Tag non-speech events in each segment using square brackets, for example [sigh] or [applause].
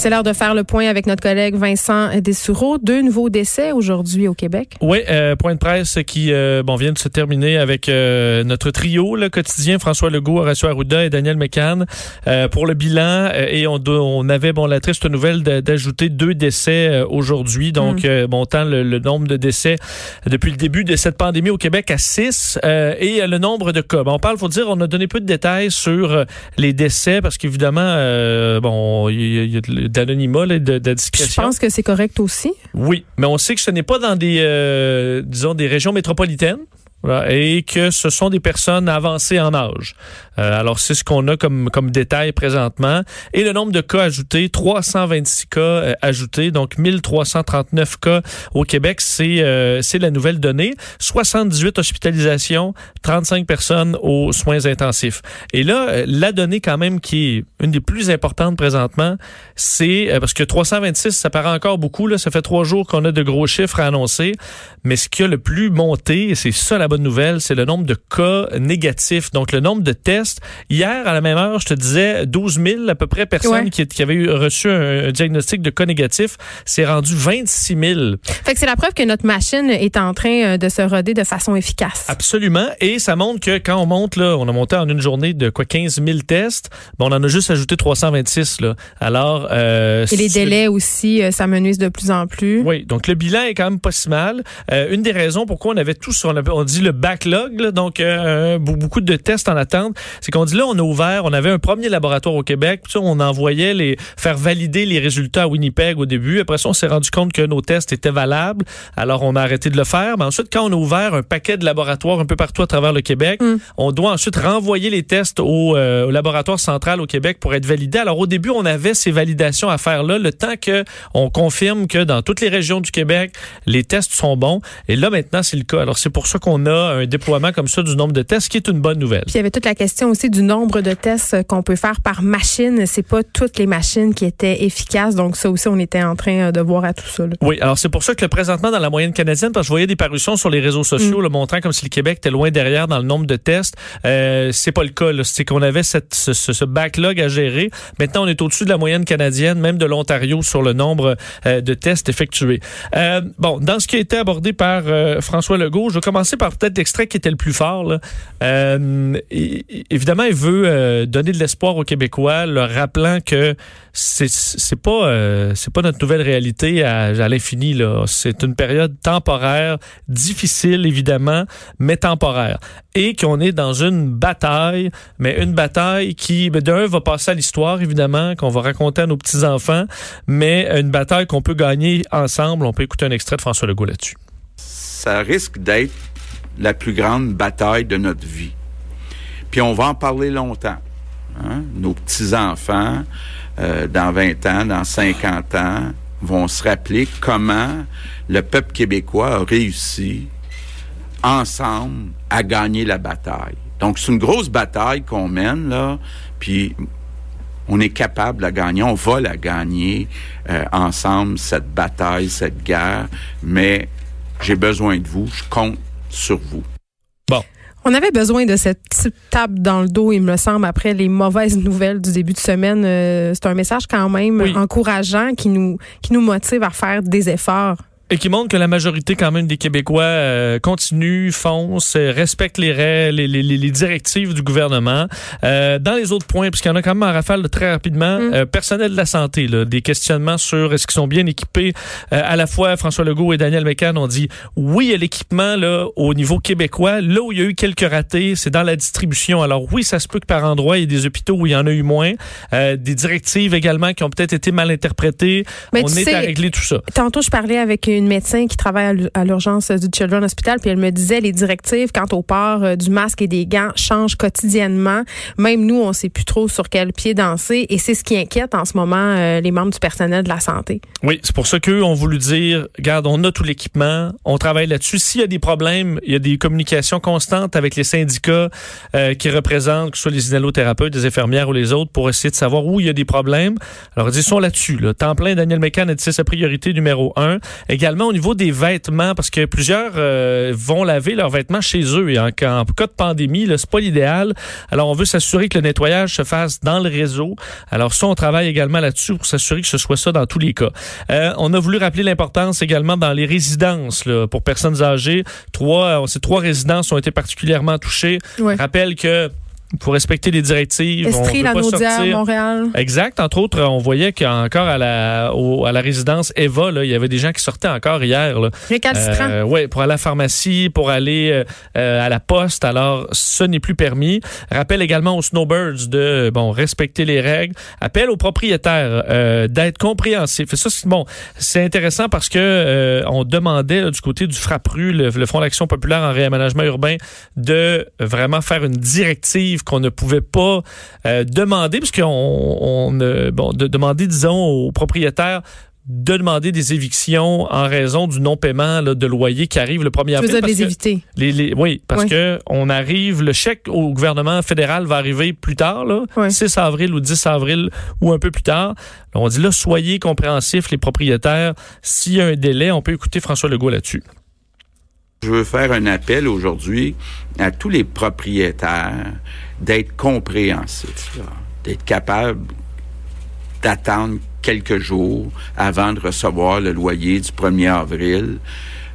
C'est l'heure de faire le point avec notre collègue Vincent Dessoureau. Deux nouveaux décès aujourd'hui au Québec. Oui, euh, point de presse qui euh, bon vient de se terminer avec euh, notre trio le quotidien François Legault, Horacio Arruda et Daniel McCann euh, pour le bilan et on, on avait bon la triste nouvelle d'ajouter deux décès aujourd'hui. Donc mm. montant le, le, nombre de décès depuis le début de cette pandémie au Québec à six et le nombre de cas. Bon, on parle, faut dire, on a donné peu de détails sur les décès parce qu'évidemment bon il y, y a d'anonymat, de, de, discrétion. Je pense que c'est correct aussi. Oui, mais on sait que ce n'est pas dans des, euh, disons, des régions métropolitaines. Et que ce sont des personnes avancées en âge. Euh, alors, c'est ce qu'on a comme, comme détail présentement. Et le nombre de cas ajoutés, 326 cas euh, ajoutés, donc 1339 cas au Québec, c'est euh, la nouvelle donnée. 78 hospitalisations, 35 personnes aux soins intensifs. Et là, euh, la donnée quand même qui est une des plus importantes présentement, c'est parce que 326, ça paraît encore beaucoup, là, ça fait trois jours qu'on a de gros chiffres à annoncer, mais ce qui a le plus monté, c'est ça bonne nouvelle, c'est le nombre de cas négatifs, donc le nombre de tests Hier, à la même heure, je te disais 12 000 à peu près personnes qui, qui, avaient eu, reçu un, diagnostic de cas négatif. C'est rendu 26 000. Fait que c'est la preuve que notre machine est en train euh, de se roder de façon efficace. Absolument. Et ça montre que quand on monte, là, on a monté en une journée de quoi 15 000 tests. Bon, on en a juste ajouté 326. Là. Alors, euh, Et les délais aussi, euh, ça menuise de plus en plus. Oui. Donc, le bilan est quand même pas si mal. Euh, une des raisons pourquoi on avait tous, on, avait, on dit le backlog, là, donc euh, beaucoup de tests en attente, c'est qu'on dit là, on a ouvert, on avait un premier laboratoire au Québec, puis ça, on envoyait les faire valider les résultats à Winnipeg au début. Après ça, on s'est rendu compte que nos tests étaient valables, alors on a arrêté de le faire. Mais ensuite, quand on a ouvert un paquet de laboratoires un peu partout à travers le Québec, mm. on doit ensuite renvoyer les tests au, euh, au, laboratoire central au Québec pour être validés. Alors au début, on avait ces validations à faire là, le temps que on confirme que dans toutes les régions du Québec, les tests sont bons. Et là maintenant, c'est le cas. Alors c'est pour ça qu'on a un déploiement comme ça du nombre de tests, qui est une bonne nouvelle. Puis il y avait toute la question aussi du nombre de tests qu'on peut faire par machine. C'est pas toutes les machines qui étaient efficaces. Donc, ça aussi, on était en train euh, de voir à tout ça. Là. Oui, alors c'est pour ça que le présentement, dans la moyenne canadienne, parce que je voyais des parutions sur les réseaux sociaux, mm. le montrant comme si le Québec était loin derrière dans le nombre de tests. Euh, c'est pas le cas. C'est qu'on avait cette, ce, ce, backlog à gérer. Maintenant, on est au-dessus de la moyenne canadienne, même de l'Ontario, sur le nombre euh, de tests effectués. Euh, bon, dans ce qui a été abordé par François Legault, je vais commencer par peut-être l'extrait qui était le plus fort. Là. évidemment, il veut euh, donner de l'espoir aux Québécois, leur rappelant que c'est pas euh, pas notre nouvelle réalité à, à l'infini là. C'est une période temporaire, difficile évidemment, mais temporaire, et qu'on est dans une bataille, mais une bataille qui ben, d'un va passer à l'histoire évidemment, qu'on va raconter à nos petits enfants, mais une bataille qu'on peut gagner ensemble. On peut écouter un extrait de François Legault là-dessus. Ça risque d'être la plus grande bataille de notre vie. Puis on va en parler longtemps. Hein? Nos petits-enfants, euh, dans 20 ans, dans 50 ans, vont se rappeler comment le peuple québécois a réussi ensemble à gagner la bataille. Donc, c'est une grosse bataille qu'on mène, là, puis on est capable de la gagner, on va la gagner euh, ensemble, cette bataille, cette guerre, mais j'ai besoin de vous, je compte sur vous. Bon. On avait besoin de cette petite tape dans le dos, il me semble, après les mauvaises nouvelles du début de semaine. Euh, c'est un message quand même encourageant qui nous, qui nous motive à faire des efforts. Et qui montre que la majorité quand même des Québécois euh, continuent, foncent, euh, respectent les règles, les, les, les, directives du gouvernement. Euh, dans les autres points, puisqu'il y en a quand même en rafale très rapidement, mm. euh, personnel de la santé, là, des questionnements sur est-ce qu'ils sont bien équipés. Euh, à la fois, François Legault et Daniel McCann ont dit oui, a l'équipement là au niveau québécois. Là où il y a eu quelques ratés, c'est dans la distribution. Alors oui, ça se peut que par endroit, il y ait des hôpitaux où il y en a eu moins. des directives également qui ont peut-être été mal interprétées. Mais On est sais, à régler tout ça. Tantôt, je parlais avec une une médecin qui travaille à l'urgence du Children's Hospital, puis elle me disait les directives quant au port euh, du masque et des gants changent quotidiennement. Même nous, on sait plus trop sur quel pied danser, et c'est ce qui inquiète en ce moment euh, les membres du personnel de la santé. Oui, c'est pour ça qu'eux ont voulu dire, regarde, on a tout l'équipement, on travaille là-dessus. S'il y a des problèmes, il y a des communications constantes avec les syndicats euh, qui représentent, que ce soit les inhalothérapeutes, des infirmières ou les autres, pour essayer de savoir où il y a des problèmes. Alors, ils sont là-dessus. Là. Temps plein, Daniel Mécan a dit c'est sa priorité numéro un. Au niveau des vêtements, parce que plusieurs euh, vont laver leurs vêtements chez eux. Et en, cas de pandémie, c'est pas l'idéal. Alors, on veut s'assurer que le nettoyage se fasse dans le réseau. Alors, ça, on travaille également là-dessus pour s'assurer que ce soit ça dans tous les cas. Euh, on a voulu rappeler l'importance également dans les résidences là, pour personnes âgées. Trois, ces trois résidences ont été particulièrement touchées. Rappelle que faut respecter les directives. Estrie, la Montréal. Exact. Entre autres, on voyait qu'encore à la, à la résidence Eva, là, il y avait des gens qui sortaient encore hier. Là. Euh, oui, pour aller à la pharmacie, pour aller euh, euh, à la poste. Alors, ce n'est plus permis. Rappel également aux snowbirds de bon respecter les règles. Appel aux propriétaires euh, d'être compréhensifs. Et ça, c'est bon, c'est intéressant parce que on demandait du côté du FRAPRU, le, le Fonds d'action populaire en réaménagement urbain, de vraiment faire une directive qu'on ne pouvait pas euh, demander, parce qu'on on, bon, de demander, disons, aux propriétaires de demander des évictions en raison du non-paiement de loyer qui arrive le 1er avril. Vous les éviter? Les, oui, parce que on arrive, le chèque au gouvernement fédéral va arriver plus tard, là, 6 avril ou 10 avril ou un peu plus tard. on dit là, soyez compréhensifs, les propriétaires. S'il y a un délai, on peut écouter François Legault là-dessus. Je veux faire un appel aujourd'hui à tous les propriétaires d'être compréhensifs, d'être capables d'attendre quelques jours avant de recevoir le loyer du 1er avril.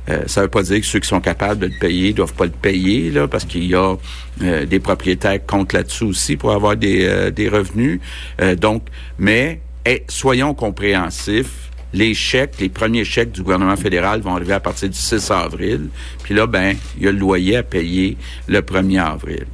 Euh, ça ne veut pas dire que ceux qui sont capables de le payer doivent pas le payer, là, parce qu'il y a euh, des propriétaires qui comptent là-dessus aussi pour avoir des, euh, des revenus. donc, mais soyons compréhensifs les chèques, les premiers chèques du gouvernement fédéral vont arriver à partir du 6 avril. Puis là, ben, il y a le loyer à payer le 1er avril.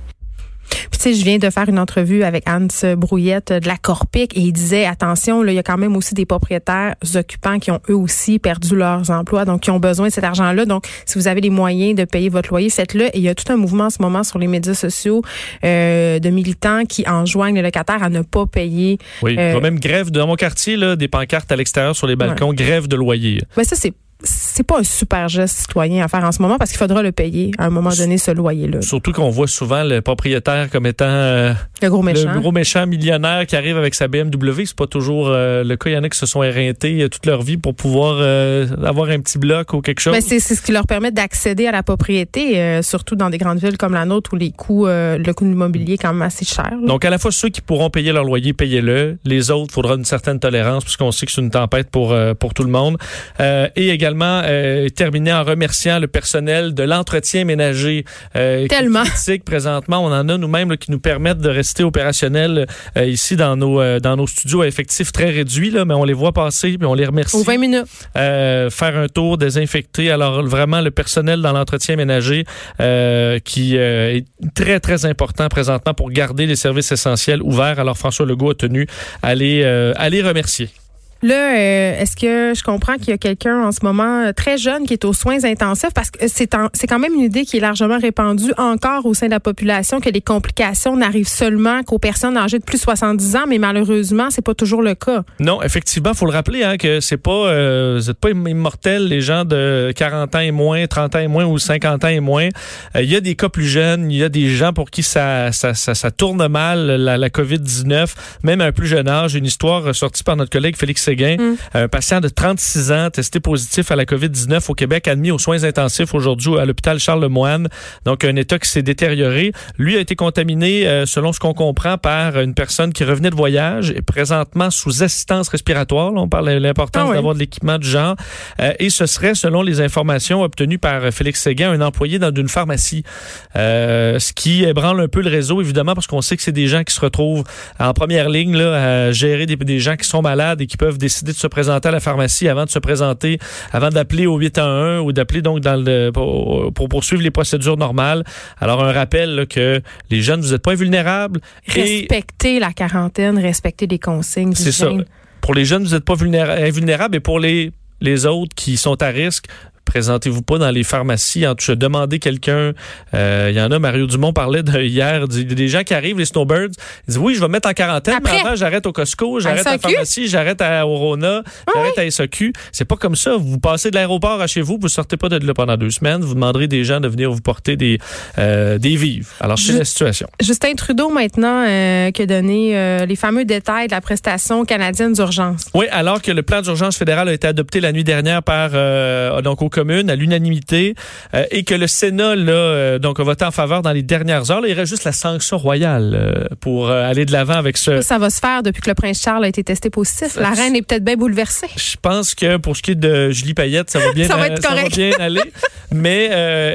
Puis tu sais, je viens de faire une entrevue avec Hans Brouillette de la Corpic et il disait attention, là, il y a quand même aussi des propriétaires occupants qui ont eux aussi perdu leurs emplois, donc qui ont besoin de cet argent-là. Donc, si vous avez les moyens de payer votre loyer, faites-le. Et il y a tout un mouvement en ce moment sur les médias sociaux euh, de militants qui enjoignent les locataires à ne pas payer. Oui, euh, même grève dans mon quartier là, des pancartes à l'extérieur sur les balcons, grève de loyer. Ben ça c'est c'est pas un super geste citoyen à faire en ce moment parce qu'il faudra le payer à un moment donné ce loyer-là. Surtout qu'on voit souvent le propriétaire comme étant euh, le gros méchant, le gros méchant millionnaire qui arrive avec sa BMW. C'est pas toujours euh, le cas. Il y en a qui se sont éreintés euh, toute leur vie pour pouvoir avoir un petit bloc ou quelque chose. Mais c'est ce qui leur permet d'accéder à la propriété, surtout dans des grandes villes comme la nôtre où les coûts, le coût de l'immobilier est quand même assez cher. Donc à la fois ceux qui pourront payer leur loyer, payez-le. Les autres, il faudra une certaine tolérance puisqu'on sait que c'est une tempête pour pour tout le monde. et également euh, terminer en remerciant le personnel de l'entretien ménager. Euh, Tellement. Présentement, on en a nous-mêmes qui nous permettent de rester opérationnels euh, ici dans nos dans nos studios à effectifs très réduits là, mais on les voit passer puis on les remercie. Au 20 minutes. faire un tour, désinfecter. Alors vraiment le personnel dans l'entretien ménager qui est très très important présentement pour garder les services essentiels ouverts. Alors François Legault a tenu à les à les remercier. Là, euh, est-ce que je comprends qu'il y a quelqu'un en ce moment euh, très jeune qui est aux soins intensifs? Parce que c'est quand même une idée qui est largement répandue encore au sein de la population que les complications n'arrivent seulement qu'aux personnes âgées de plus de 70 ans, mais malheureusement, c'est pas toujours le cas. Non, effectivement, faut le rappeler hein, que c'est pas euh, vous êtes pas immortels les gens de 40 ans et moins, 30 ans et moins ou 50 ans et moins. Il y a des cas plus jeunes, il y a des gens pour qui ça ça, ça, ça tourne mal la, la Covid-19, même à un plus jeune âge, une histoire sortie par notre collègue Félix Mm. Un patient de 36 ans testé positif à la COVID-19 au Québec, admis aux soins intensifs aujourd'hui à l'hôpital Charles-Lemoine. Donc, un état qui s'est détérioré. Lui a été contaminé, euh, selon ce qu'on comprend, par une personne qui revenait de voyage et présentement sous assistance respiratoire. on parle de l'importance ah d'avoir de l'équipement du genre. Euh, et ce serait, selon les informations obtenues par Félix Séguin, un employé dans une pharmacie. Euh, ce qui ébranle un peu le réseau, évidemment, parce qu'on sait que c'est des gens qui se retrouvent en première ligne là, à gérer des, des gens qui sont malades et qui peuvent décider de se présenter à la pharmacie avant de se présenter, avant d'appeler au 811 ou d'appeler donc dans le, pour, poursuivre les procédures normales. Alors, un rappel que les jeunes, vous n'êtes pas invulnérables. Respectez la quarantaine, respectez les consignes. C'est ça. Pour les jeunes, vous n'êtes pas invulnérables et pour les les autres qui sont à risque, présentez-vous pas dans les pharmacies? En tout cas, demandez quelqu'un. Euh, Il y en a, Mario Dumont parlait de, hier, des, des gens qui arrivent, les snowbirds. Ils disent oui, je vais me mettre en quarantaine, Après? mais avant, j'arrête au Costco, j'arrête à la pharmacie, j'arrête à Orona, j'arrête à SAQ. C'est pas comme ça. Vous passez de l'aéroport à chez vous, vous sortez pas de là pendant deux semaines. Vous demanderez des gens de venir vous porter des, euh, des vivres. Alors, c'est la situation. Justin Trudeau, maintenant, euh, qui a donné euh, les fameux détails de la prestation canadienne d'urgence. Oui, alors que le plan d'urgence fédéral a été adopté la nuit dernière par donc aux communes à l'unanimité euh, et que le Sénat là euh, donc a voté en faveur dans les dernières heures, là, il reste juste la sanction royale euh, pour aller de l'avant avec ce. Ça va se faire depuis que le prince Charles a été testé positif. La reine est peut-être bien bouleversée. Je pense que pour ce qui est de Julie Payette, ça va bien, [laughs] Ça va être ça va correct. bien aller. Mais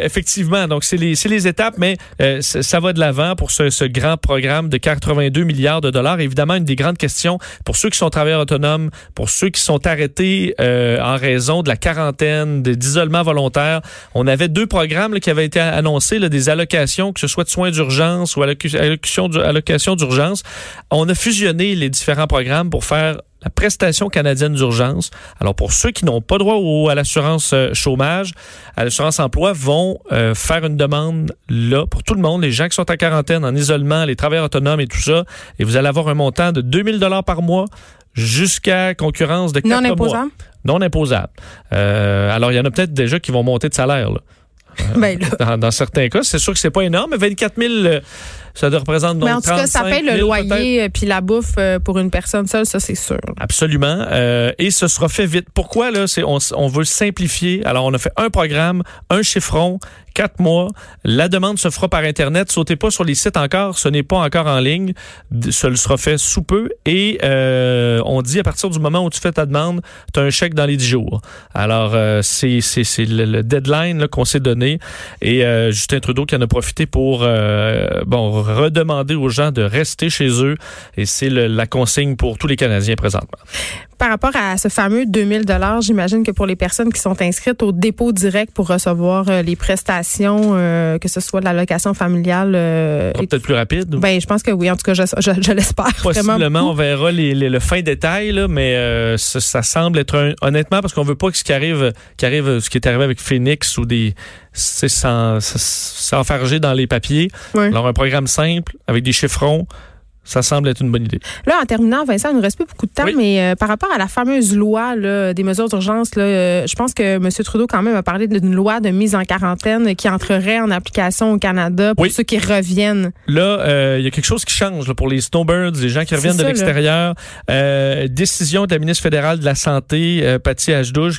effectivement, donc c'est les, les étapes, mais ça ça va de l'avant pour ce, ce grand programme de 82 milliards de dollars. Évidemment, une des grandes questions pour ceux qui sont travailleurs autonomes, pour ceux qui sont arrêtés en raison de la quarantaine, de- d'isolement volontaire. On avait deux programmes là, qui avaient été annoncés, là, des allocations, que ce soit de soins d'urgence ou allocation d'urgence. On a fusionné les différents programmes pour faire la prestation canadienne d'urgence. Alors, pour ceux qui n'ont pas droit au- à l'assurance euh, chômage, à l'assurance emploi, vont euh, faire une demande là pour tout le monde, les gens qui sont en quarantaine, en isolement, les travailleurs autonomes et tout ça. Et vous allez avoir un montant de 2000 dollars par mois jusqu'à concurrence de 4 Non mois. Non imposable. Euh, alors, il y en a peut-être déjà qui vont monter de salaire. Là. Ben là. Dans, dans certains cas, c'est sûr que c'est pas énorme, mais 24 000, euh, ça représente donc Mais en tout cas, ça 35 paye le 000 peut-être? loyer euh, puis la bouffe euh, pour une personne seule, ça c'est sûr. Absolument. Euh, et ce sera fait vite. Pourquoi là C'est on, on veut simplifier? Alors on a fait un programme, un chiffron, quatre mois. La demande se fera par internet. Sautez pas sur les sites encore. Ce n'est pas encore en ligne. Ce le sera fait sous peu. Et euh, on dit à partir du moment où tu fais ta demande, tu as un chèque dans les 10 jours. Alors euh, c'est c'est c'est le, le deadline qu'on s'est donné. Et euh, Justin Trudeau qui en a profité pour euh, bon redemander aux gens de rester chez eux. Et c'est la consigne pour tous les Canadiens présentement. Par rapport à ce fameux 2000 dollars, j'imagine que pour les personnes qui sont inscrites au dépôt direct pour recevoir euh, les prestations, euh, que ce soit de l'allocation familiale, euh, peut-être plus rapide. ou- ben je pense que oui. En tout cas, je, je, je l'espère vraiment. Possiblement, on verra les, les- le fin détail, là, mais euh, ça, ça semble être un, honnêtement parce qu'on veut pas que ce qui arrive, qui arrive, ce qui est arrivé avec Phoenix ou des, c'est sans- s'enfarger dans les papiers. Alors un programme simple avec des chiffrons, ça semble être une bonne idée. Là, en terminant, Vincent, il nous reste plus beaucoup de temps, Oui. mais euh, par rapport à la fameuse loi là, des mesures d'urgence, là, euh, je pense que M. Trudeau quand même a parlé d'une loi de mise en quarantaine qui entrerait en application au Canada pour Oui. ceux qui reviennent. Là, euh, il y a quelque chose qui change là, pour les snowbirds, les gens qui reviennent de ça, l'extérieur. Décision de la ministre fédérale de la Santé, Patty Ajdou,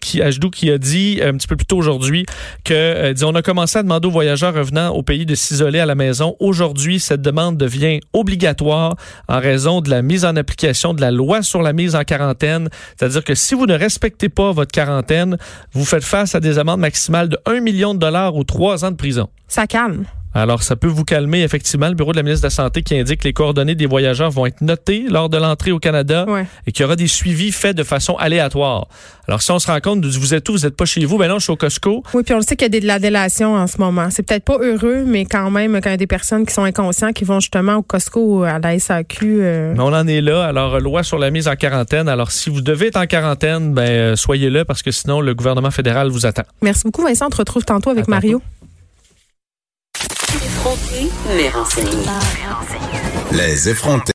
qui, Ajdou, qui a dit un petit peu plus tôt aujourd'hui que dit, on a commencé à demander aux voyageurs revenant au pays de s'isoler à la maison. Aujourd'hui, cette demande devient obligatoire en raison de la mise en application de la loi sur la mise en quarantaine. C'est-à-dire que si vous ne respectez pas votre quarantaine, vous faites face à des amendes maximales de 1 million de dollars ou 3 ans de prison. Ça calme. Alors, ça peut vous calmer, effectivement. Le bureau de la ministre de la Santé qui indique que les coordonnées des voyageurs vont être notées lors de l'entrée au Canada Ouais. et qu'il y aura des suivis faits de façon aléatoire. Alors, si on se rend compte vous êtes où, vous n'êtes pas chez vous, ben non, je suis au Costco. Oui, puis on le sait qu'il y a de la délation en ce moment. C'est peut-être pas heureux, mais quand même, quand il y a des personnes qui sont inconscients, qui vont justement au Costco ou à la SAQ. euh, Mais on en est là. Alors, euh, loi sur la mise en quarantaine. Alors, si vous devez être en quarantaine, ben, euh, soyez là parce que sinon, le gouvernement fédéral vous attend. Merci beaucoup, Vincent. On te retrouve tantôt avec À tantôt. Les effrontés.